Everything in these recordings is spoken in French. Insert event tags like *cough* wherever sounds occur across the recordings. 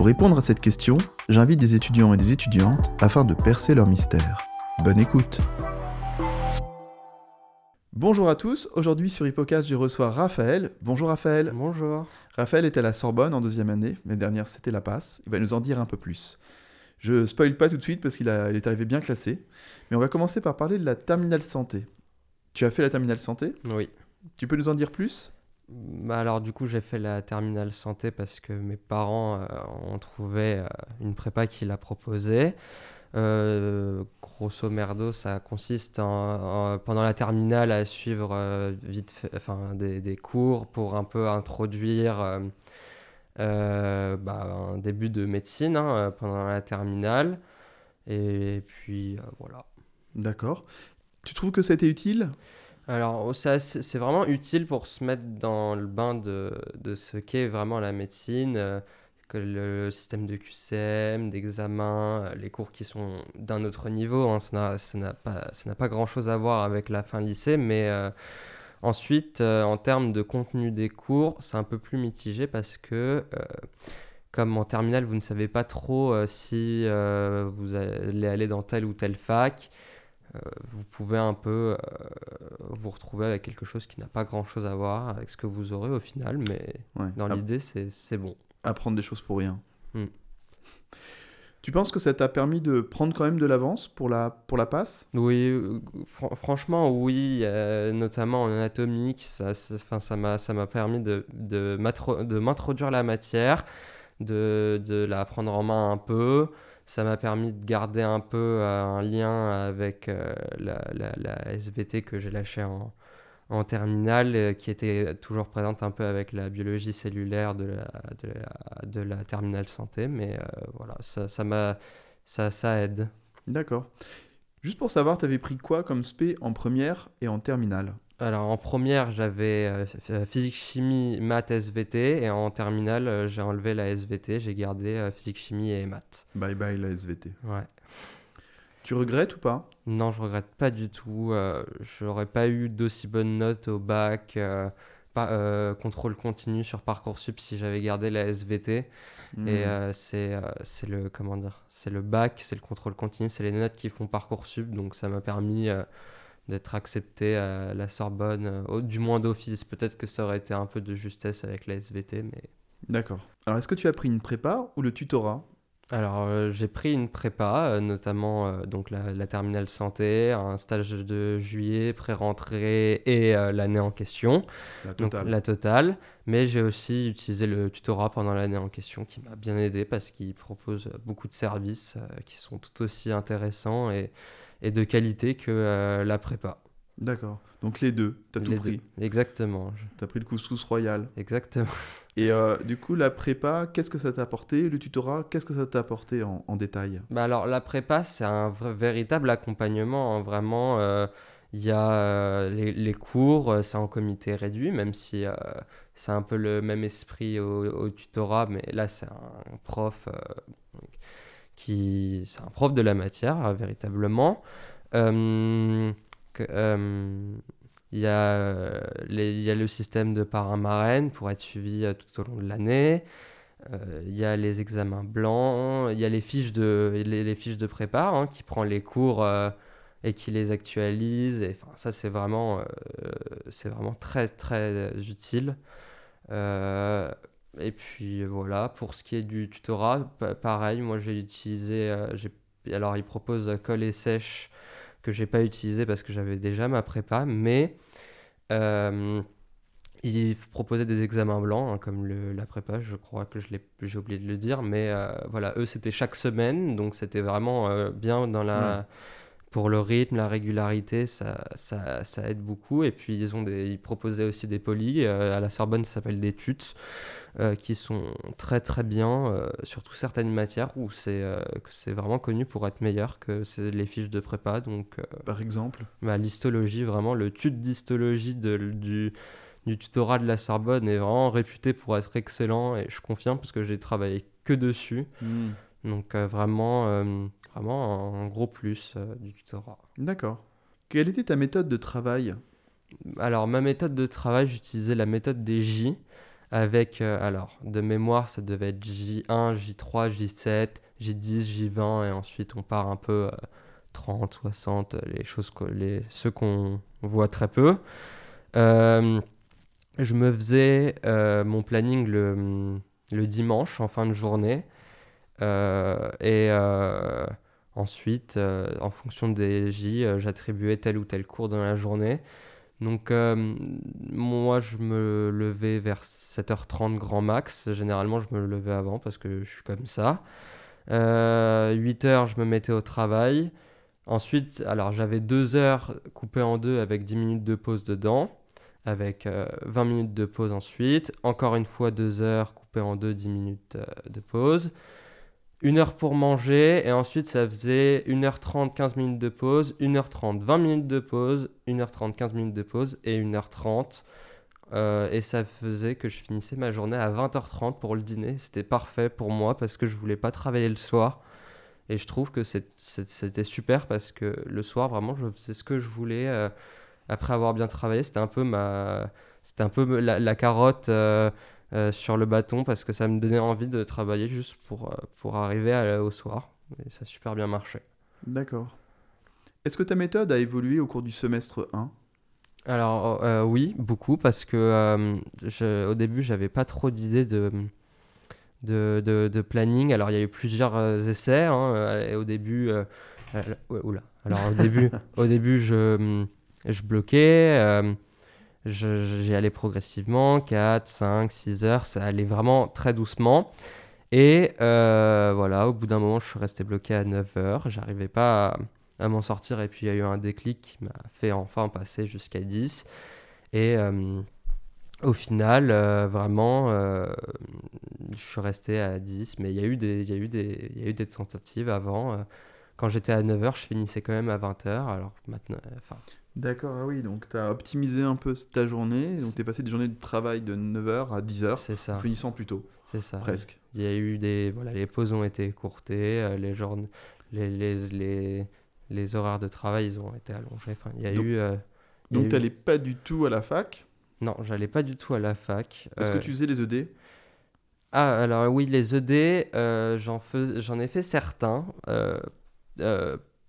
Pour répondre à cette question, j'invite des étudiants et des étudiantes afin de percer leur mystère. Bonne écoute Bonjour à tous, aujourd'hui sur Hippocast je reçois Raphaël. Bonjour Raphaël. Bonjour. Raphaël est à la Sorbonne en deuxième année, mais dernière c'était la passe, il va nous en dire un peu plus. Je spoil pas tout de suite parce qu'il est arrivé bien classé, mais on va commencer par parler de la terminale santé. Tu as fait la terminale santé? Oui. Tu peux nous en dire plus? Bah alors du coup j'ai fait la terminale santé parce que mes parents euh, ont trouvé euh, une prépa qui l'a proposé. Euh, grosso merdo, ça consiste en, pendant la terminale à suivre vite enfin, des, des, cours pour un peu introduire bah, un début de médecine hein, pendant la terminale. Et puis voilà. D'accord. Tu trouves que ça a été utile? Alors, c'est vraiment utile pour se mettre dans le bain de, ce qu'est vraiment la médecine, euh, que le système de QCM, d'examen, euh, les cours qui sont d'un autre niveau, hein, ça n'a pas, pas grand-chose à voir avec la fin lycée, mais euh, ensuite, en termes de contenu des cours, c'est un peu plus mitigé parce que comme en terminale, vous ne savez pas trop si vous allez aller dans telle ou telle fac. Euh, vous pouvez un peu euh, vous retrouver avec quelque chose qui n'a pas grand-chose à voir avec ce que vous aurez au final, mais dans l'idée, c'est bon. Apprendre des choses pour rien. Hmm. Tu penses que ça t'a permis de prendre quand même de l'avance pour la, pour la passe? Oui, euh, franchement, oui, notamment en anatomique, ça m'a ça m'a permis de, de m'introduire la matière, de, de la prendre en main un peu, ça m'a permis de garder un peu euh, un lien avec euh, la, SVT que j'ai lâchée en, terminale, euh, qui était toujours présente un peu avec la biologie cellulaire de la, terminale santé. Mais voilà, ça, ça, ça, aide. D'accord. Juste pour savoir, tu avais pris quoi comme spé en première et en terminale? Alors en première, j'avais euh, euh, physique, chimie, maths, SVT. Et en terminale, euh, j'ai enlevé la SVT. J'ai gardé physique, chimie et maths. Bye bye la SVT. Ouais. Tu regrettes ou pas? Non, je regrette pas du tout. J'aurais pas eu d'aussi bonnes notes au bac. Pas, contrôle continu sur Parcoursup si j'avais gardé la SVT. Hmm. Et c'est c'est le comment dire? C'est le bac, c'est le contrôle continu, c'est les notes qui font Parcoursup. Donc ça m'a permis d'être accepté à la Sorbonne, euh, du moins d'office. Peut-être que ça aurait été un peu de justesse avec la SVT, mais... D'accord. Alors, est-ce que tu as pris une prépa ou le tutorat? Alors, euh, j'ai pris une prépa, euh, notamment donc la, terminale santé, un stage de juillet, pré-rentrée et l'année en question. La totale. la totale. Mais j'ai aussi utilisé le tutorat pendant l'année en question qui m'a bien aidé parce qu'il propose beaucoup de services qui sont tout aussi intéressants et et de qualité que euh, la prépa. D'accord. Donc les deux, tu as tout pris. Exactement. Tu as pris le couscous royal. Exactement. *laughs* Et euh, du coup, la prépa, qu'est-ce que ça t'a apporté? Le tutorat, qu'est-ce que ça t'a apporté en, détail? Bah Alors, la prépa, c'est un véritable accompagnement. Hein. Vraiment, euh, il y a les, cours, c'est en comité réduit, même si c'est un peu le même esprit au, au tutorat, mais là, c'est un prof qui c'est un prof de la matière euh, véritablement. Euh, euh, il y, a, y a le système de parrain-marraine pour être suivi tout au long de l'année. il y a les examens blancs, il y a les fiches de, les, fiches de prépa hein, qui prend les cours et qui les actualise. Et, ça, c'est vraiment, c'est vraiment très, très utile. Et puis voilà, pour ce qui est du tutorat, pareil, moi j'ai utilisé. Euh, alors il propose colle et sèche que j'ai pas utilisé parce que j'avais déjà ma prépa, mais euh, il proposait des examens blancs, hein, comme le, la prépa, je crois que j'ai oublié de le dire, mais euh, voilà, eux c'était chaque semaine, donc c'était vraiment bien dans la. Pour le rythme, la régularité, ça, ça, ça, aide beaucoup. Et puis, ils, ont des, ils proposaient aussi des polis. Euh, à la Sorbonne, ça s'appelle des tutes, euh, qui sont très très bien, euh, surtout certaines matières où c'est c'est vraiment connu pour être meilleur que les fiches de prépa. Donc, Par exemple bah, L'histologie, vraiment, le tut d'histologie du, du tutorat de la Sorbonne est vraiment réputé pour être excellent. Et je confirme parce que j'ai travaillé que dessus. Hmm. Donc, vraiment vraiment un gros plus euh, du tutorat. D'accord. Quelle était ta méthode de travail? Alors, ma méthode de travail, j'utilisais la méthode des J avec, euh, alors, de mémoire, ça devait être J1, J3, J7, J10, J20, et ensuite on part un peu 30, 60, les choses, les, ceux qu'on voit très peu. Euh, je me faisais mon planning le, le, dimanche en fin de journée. Et Ensuite, euh, en fonction des J, euh, j'attribuais tel ou tel cours dans la journée. Donc, euh, moi, je me levais vers 7h30 grand max. Généralement, je me levais avant parce que je suis comme ça. 8h, je me mettais au travail. Ensuite, alors j'avais 2 heures coupées en deux avec 10 minutes de pause dedans, avec 20 minutes de pause ensuite. Encore une fois, 2 heures coupées en deux, 10 minutes de pause une heure pour manger, et ensuite ça faisait 1h30, 15 minutes de pause, 1h30, 20 minutes de pause, 1h30, 15 minutes de pause, et 1h30. Euh, et ça faisait que je finissais ma journée à 20h30 pour le dîner. C'était parfait pour moi parce que je voulais pas travailler le soir. Et je trouve que c'était super parce que le soir, vraiment, je faisais ce que je voulais. Euh, après avoir bien travaillé, c'était un peu ma... C'était un peu la, carotte... Euh, euh, sur le bâton parce que ça me donnait envie de travailler juste pour, euh, pour arriver au soir. Et ça a super bien marché. D'accord. Est-ce que ta méthode a évolué au cours du semestre 1 Alors euh, oui, beaucoup parce que au début j'avais pas trop d'idées de, de, de, planning. Alors il y a eu plusieurs essais. Hein, et au début, oula. Alors au début, *laughs* au début je, je bloquais j'y allais progressivement, 4, 5, 6 heures, ça allait vraiment très doucement. Et euh, voilà, au bout d'un moment, je suis resté bloqué à 9 heures, j'arrivais pas à, m'en sortir, et puis il y a eu un déclic qui m'a fait enfin passer jusqu'à 10. Et euh, au final, euh, vraiment, je suis resté à 10, mais il y, a eu des, y, y a eu des tentatives avant. quand j'étais à 9 heures, je finissais quand même à 20 heures, alors maintenant... enfin D'accord, ah oui, donc tu as optimisé un peu ta journée, donc tu es passé des journées de travail de 9h à 10h, c'est ça. finissant plus tôt. C'est ça. Presque. Il y a eu des. Voilà, les pauses ont été courtées, euh, les, journées, les, les, les, les, horaires de travail ils ont été allongés. Enfin, il y a donc, eu. Euh, donc tu n'allais pas du tout à la fac? Non, j'allais pas du tout à la fac. Est-ce que euh, tu faisais les ED Ah, alors oui, les ED, j'en, fais, j'en ai fait certains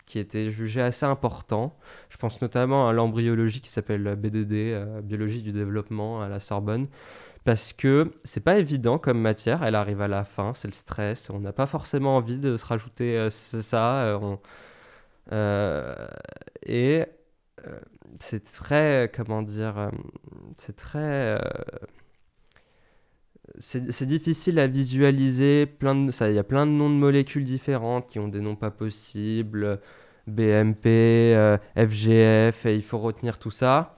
qui était jugé assez important. Je pense notamment à l'embryologie qui s'appelle BDD, euh, biologie du développement à la Sorbonne, parce que c'est pas évident comme matière. Elle arrive à la fin, c'est le stress. On n'a pas forcément envie de se rajouter euh, ça. Euh, et c'est très, comment dire, c'est très c'est difficile à visualiser. Plein de, ça, il y a plein de noms de molécules différentes qui ont des noms pas possibles. BMP, FGF, euh, et il faut retenir tout ça.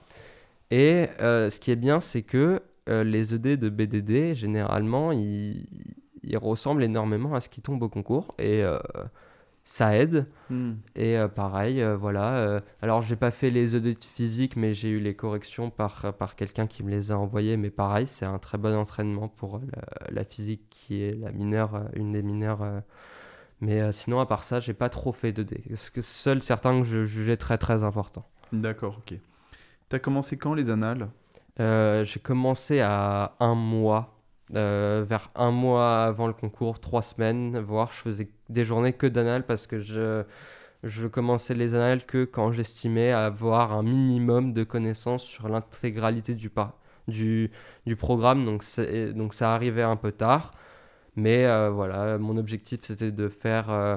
Et euh, ce qui est bien, c'est que euh, les ED de BDD, généralement, ils, ressemblent énormément à ce qui tombe au concours. Et ça aide. Hmm. Et pareil, voilà. alors, j'ai pas fait les ED de physique, mais j'ai eu les corrections par, par quelqu'un qui me les a envoyées. Mais pareil, c'est un très bon entraînement pour la, la, physique qui est la mineure, une des mineures mais euh, sinon, à part ça, j'ai pas trop fait de dés. Parce que seuls certains que je jugeais très très importants. D'accord, ok. T'as commencé quand les annales? Euh, J'ai commencé à un mois. Euh, vers un mois avant le concours, trois semaines, voire je faisais des journées que d'annales parce que je, je commençais les annales que quand j'estimais avoir un minimum de connaissances sur l'intégralité du, du, du programme. Donc, donc ça arrivait un peu tard. Mais euh, voilà, mon objectif c'était de faire euh,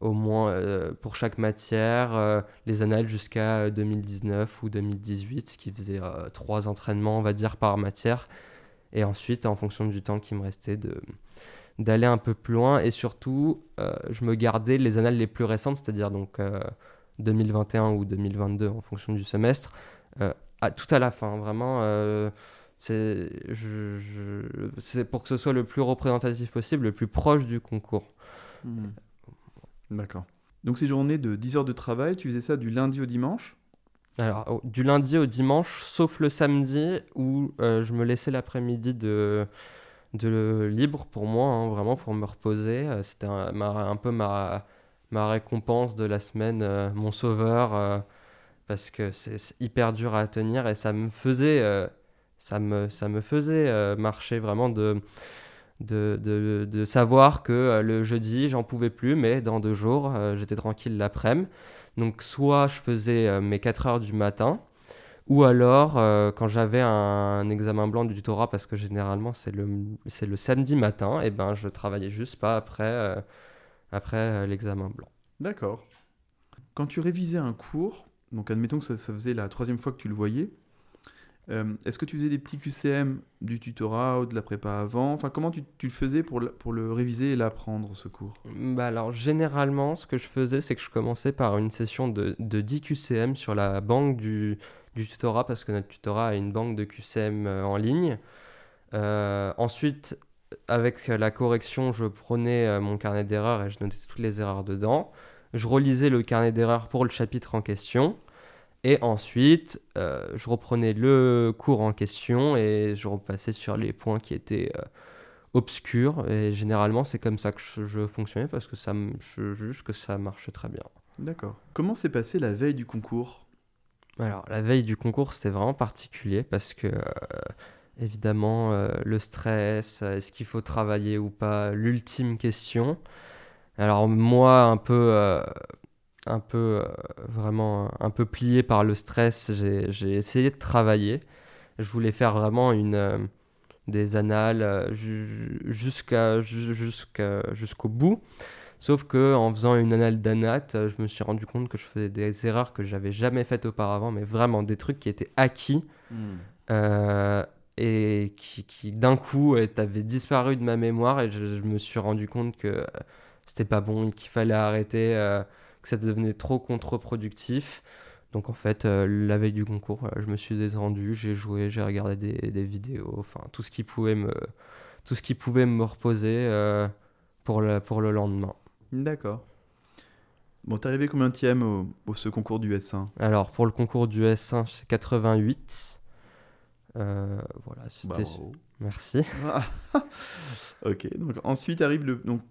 au moins pour chaque matière les annales jusqu'à 2019 ou 2018, ce qui faisait trois entraînements, on va dire, par matière. Et ensuite, en fonction du temps qui me restait, de d'aller un peu plus loin et surtout je me gardais les annales les plus récentes c'est-à-dire donc 2021 ou 2022 en fonction du semestre, à, tout à la fin. Vraiment, c'est je, pour que ce soit le plus représentatif possible, le plus proche du concours. Hmm. D'accord. Donc ces journées de 10 heures de travail, tu faisais ça du lundi au dimanche? Alors, du lundi au dimanche, sauf le samedi où euh, je me laissais l'après-midi de, libre pour moi, hein, vraiment pour me reposer. Euh, c'était un, peu ma, récompense de la semaine, euh, mon sauveur, parce que c'est hyper dur à tenir et ça me faisait, marcher vraiment de de, savoir que le jeudi, j'en pouvais plus, mais dans deux jours, j'étais tranquille l'après-midi. Donc, soit je faisais euh, mes 4 heures du matin, ou alors quand j'avais un, examen blanc du tutorat, parce que généralement c'est le, le samedi matin, et eh ben je travaillais juste pas après, après l'examen blanc. D'accord. Quand tu révisais un cours, donc admettons que ça, ça faisait la troisième fois que tu le voyais, euh, est-ce que tu faisais des petits QCM du tutorat ou de la prépa avant? Enfin, comment tu, le faisais pour le, pour le réviser et l'apprendre, ce cours? Bah Alors, généralement, ce que je faisais, c'est que je commençais par une session de, de 10 QCM sur la banque du, du, tutorat, parce que notre tutorat a une banque de QCM euh, en ligne. Euh, ensuite, avec la correction, je prenais mon carnet d'erreurs et je notais toutes les erreurs dedans. Je relisais le carnet d'erreurs pour le chapitre en question. Et ensuite, euh, je reprenais le cours en question et je repassais sur les points qui étaient euh, obscurs. Et généralement, c'est comme ça que je, fonctionnais parce que ça, je juge que ça marche très bien. D'accord. Comment s'est passé la veille du concours? Alors, la veille du concours, c'était vraiment particulier parce que, euh, évidemment, le stress, est-ce qu'il faut travailler ou pas, l'ultime question. Alors, moi, un peu un peu euh, vraiment un peu plié par le stress, j'ai essayé de travailler. Je voulais faire vraiment une euh, des annales euh, jusqu'à jusqu'au bout. Sauf que en faisant une annale d'anat, je me suis rendu compte que je faisais des erreurs que j'avais jamais faites auparavant, mais vraiment des trucs qui étaient acquis hmm. et qui, qui d'un coup avaient disparu de ma mémoire et je, je, me suis rendu compte que c'était pas bon et qu'il fallait arrêter que ça devenait trop contre-productif. Donc en fait, euh, la veille du concours, je me suis descendu, j'ai joué, j'ai regardé des, des, vidéos, enfin tout ce qui pouvait me, tout ce qui pouvait me reposer euh, pour, le, pour le lendemain. D'accord. Bon, t'es arrivé combien de au, au ce concours du S1 Alors pour le concours du S1, c'est 88. Euh, voilà, c'était. Merci. *laughs* ok, donc ensuite arrive le. Donc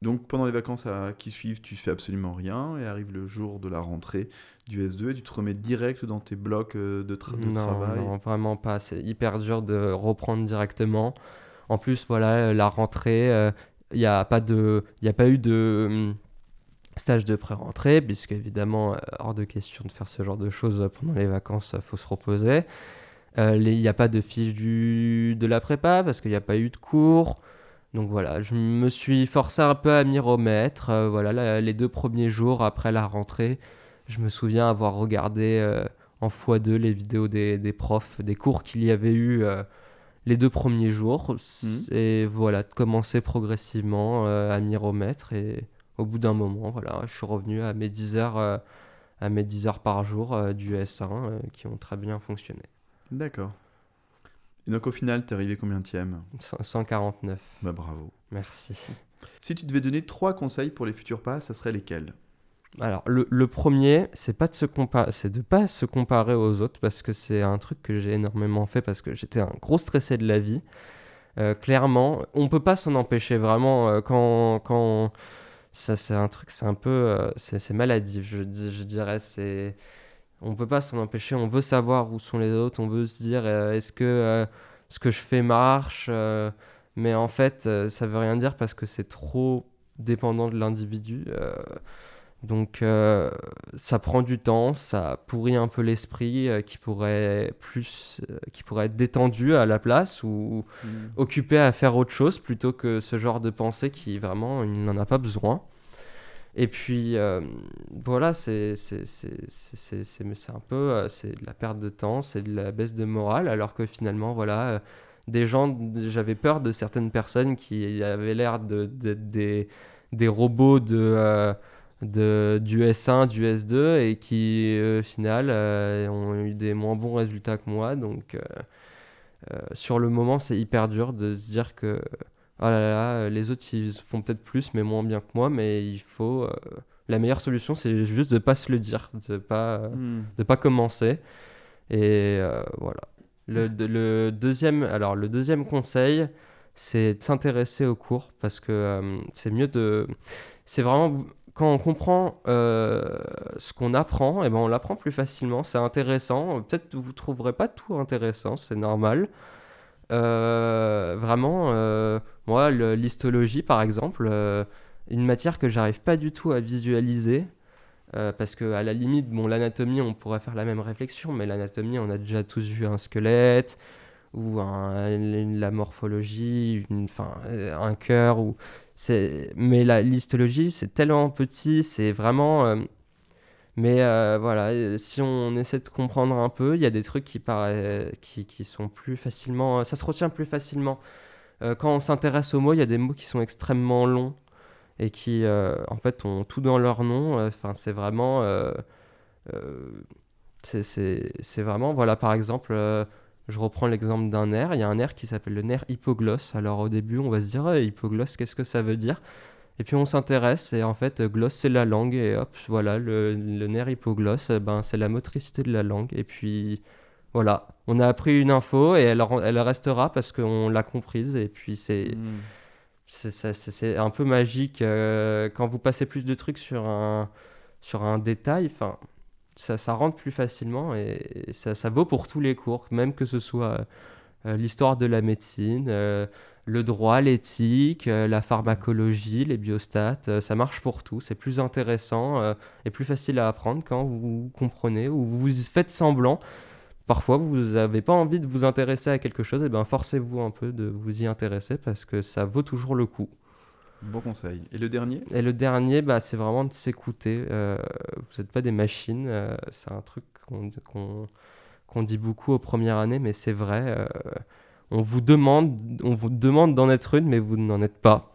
donc pendant les vacances qui suivent, tu fais absolument rien et arrive le jour de la rentrée du S2 et tu te remets direct dans tes blocs euh, de, travail. Non, vraiment pas. C'est hyper dur de reprendre directement. En plus, voilà, euh, la rentrée, il euh, n'y a, pas de, a pas eu de hum, stage de pré-rentrée, puisque évidemment, hors de question de faire ce genre de choses pendant les vacances, il faut se reposer. Il n'y a pas de fiche du, de la prépa, parce qu'il n'y a pas eu de cours. Donc voilà, je me suis forcé un peu à m'y remettre. Euh, voilà, les deux premiers jours après la rentrée, je me souviens avoir regardé euh, en x2 les vidéos des, profs, des cours qu'il y avait eu euh, les deux premiers jours. Mmh. Et voilà, de commencer progressivement à m'y remettre. Et au bout d'un moment, voilà, je suis revenu à mes 10 heures, à mes 10 heures par jour du S1 qui ont très bien fonctionné. D'accord. Et donc au final, t'es arrivé combien de 149. Bah bravo. Merci. Si tu devais donner trois conseils pour les futurs pas, ça serait lesquels? Alors le, le, premier, c'est pas de se comparer, c'est de pas se comparer aux autres parce que c'est un truc que j'ai énormément fait parce que j'étais un gros stressé de la vie. Euh, clairement, on peut pas s'en empêcher vraiment euh, quand quand ça c'est un truc, c'est un peu euh, c'est maladif, je, je dirais c'est on peut pas s'en empêcher, on veut savoir où sont les autres, on veut se dire euh, est-ce que euh, ce que je fais marche, euh, mais en fait ça veut rien dire parce que c'est trop dépendant de l'individu. donc ça prend du temps, ça pourrit un peu l'esprit qui pourrait plus qui pourrait être détendu à la place ou mmh. occupé à faire autre chose plutôt que ce genre de pensée qui vraiment il n'en a pas besoin. Et puis, euh, voilà, c'est un peu euh, de la perte de temps, c'est de la baisse de morale, alors que finalement, voilà, euh, des gens, j'avais peur de certaines personnes qui avaient l'air de, des, des, robots de, de, du S1, du S2 et qui, au final, ont eu des moins bons résultats que moi. Donc, sur le moment, c'est hyper dur de se dire que oh là là, les autres, ils font peut-être plus, mais moins bien que moi, mais il faut la meilleure solution, c'est juste de pas se le dire, de pas, hmm. de pas commencer. Et euh, voilà. Le, le, deuxième, alors, le deuxième conseil, c'est de s'intéresser aux cours parce que euh, c'est mieux de. C'est vraiment. Quand on comprend euh, ce qu'on apprend, et eh ben on l'apprend plus facilement. C'est intéressant. Peut-être que vous ne trouverez pas tout intéressant, c'est normal. Vraiment, moi, l'histologie, par exemple une matière que j'arrive pas du tout à visualiser. Euh, parce que à la limite, bon, l'anatomie, on pourrait faire la même réflexion, mais l'anatomie, on a déjà tous vu un squelette ou la morphologie, une, euh, un cœur. Ou mais l'histologie, c'est tellement petit, c'est vraiment. Euh, mais voilà, si on essaie de comprendre un peu, il y a des trucs qui, qui, qui, sont plus facilement. Ça se retient plus facilement. quand on s'intéresse aux mots, il y a des mots qui sont extrêmement longs et qui euh, en fait ont tout dans leur nom. Euh, enfin, c'est vraiment, euh, c'est vraiment, voilà, par exemple, je reprends l'exemple d'un nerf. Il y a un nerf qui s'appelle le nerf hypoglosse. Alors au début, on va se dire hypoglosse, qu'est-ce que ça veut dire? Et puis on s'intéresse et en fait, glosse c'est la langue et hop, voilà, le, le nerf hypoglosse, ben c'est la motricité de la langue. Et puis voilà, on a appris une info et elle, elle restera parce qu'on l'a comprise et puis c'est hmm c'est un peu magique. Euh, quand vous passez plus de trucs sur un, sur un détail, enfin, ça, ça rentre plus facilement et, ça, ça, vaut pour tous les cours, même que ce soit euh, l'histoire de la médecine, euh, le droit, l'éthique, la pharmacologie, les biostats, ça marche pour tout. C'est plus intéressant et plus facile à apprendre quand vous comprenez ou vous faites semblant parfois vous n'avez pas envie de vous intéresser à quelque chose, et ben forcez-vous un peu de vous y intéresser parce que ça vaut toujours le coup. Bon conseil. Et le dernier? Et le dernier, bah, c'est vraiment de s'écouter. Euh, vous n'êtes pas des machines. Euh, c'est un truc qu'on dit beaucoup aux premières années, mais c'est vrai. Euh, on vous demande, on vous demande d'en être une, mais vous n'en êtes pas.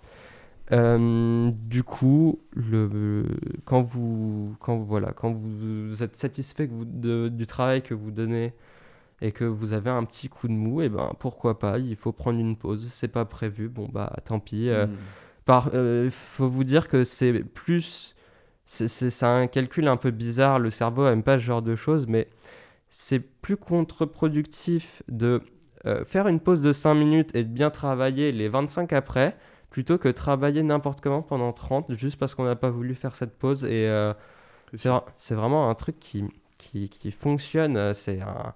du coup, le, quand, vous, quand, voilà, quand vous, êtes satisfait du travail que vous donnez et que vous avez un petit coup de mou, et ben pourquoi pas, il faut prendre une pause, c'est pas prévu, bon bah tant pis. Euh, hmm. par, euh, faut vous dire que c'est plus, c'est un calcul un peu bizarre, le cerveau aime pas ce genre de choses, mais c'est plus contre-productif de euh, faire une pause de 5 minutes et de bien travailler les 25 après, plutôt que travailler n'importe comment pendant 30 juste parce qu'on n'a pas voulu faire cette pause. Et c'est vraiment un truc qui, qui, qui fonctionne. C'est un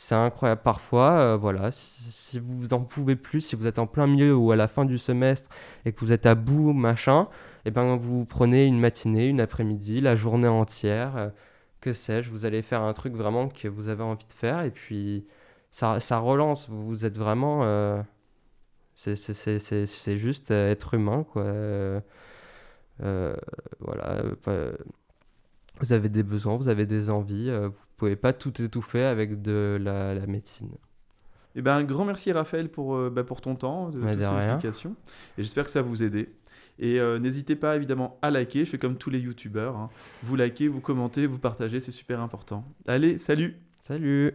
c'est incroyable parfois, euh, voilà, si, vous en pouvez plus, si vous êtes en plein milieu ou à la fin du semestre et que vous êtes à bout, machin, et eh ben vous prenez une matinée, une après-midi, la journée entière, euh, que sais-je, vous allez faire un truc vraiment que vous avez envie de faire et puis ça, ça relance, vous êtes vraiment... Euh, c'est juste être humain, quoi. voilà, vous avez des besoins, vous avez des envies, vous pouvez pas tout étouffer avec de la, médecine. Eh ben, un grand merci Raphaël pour, euh, bah, pour ton temps, de, toutes ces explications. Et j'espère que ça vous aider. Et euh, n'hésitez pas évidemment à liker, je fais comme tous les youtubeurs. Hein. Vous likez, vous commentez, vous partagez, c'est super important. Allez, salut Salut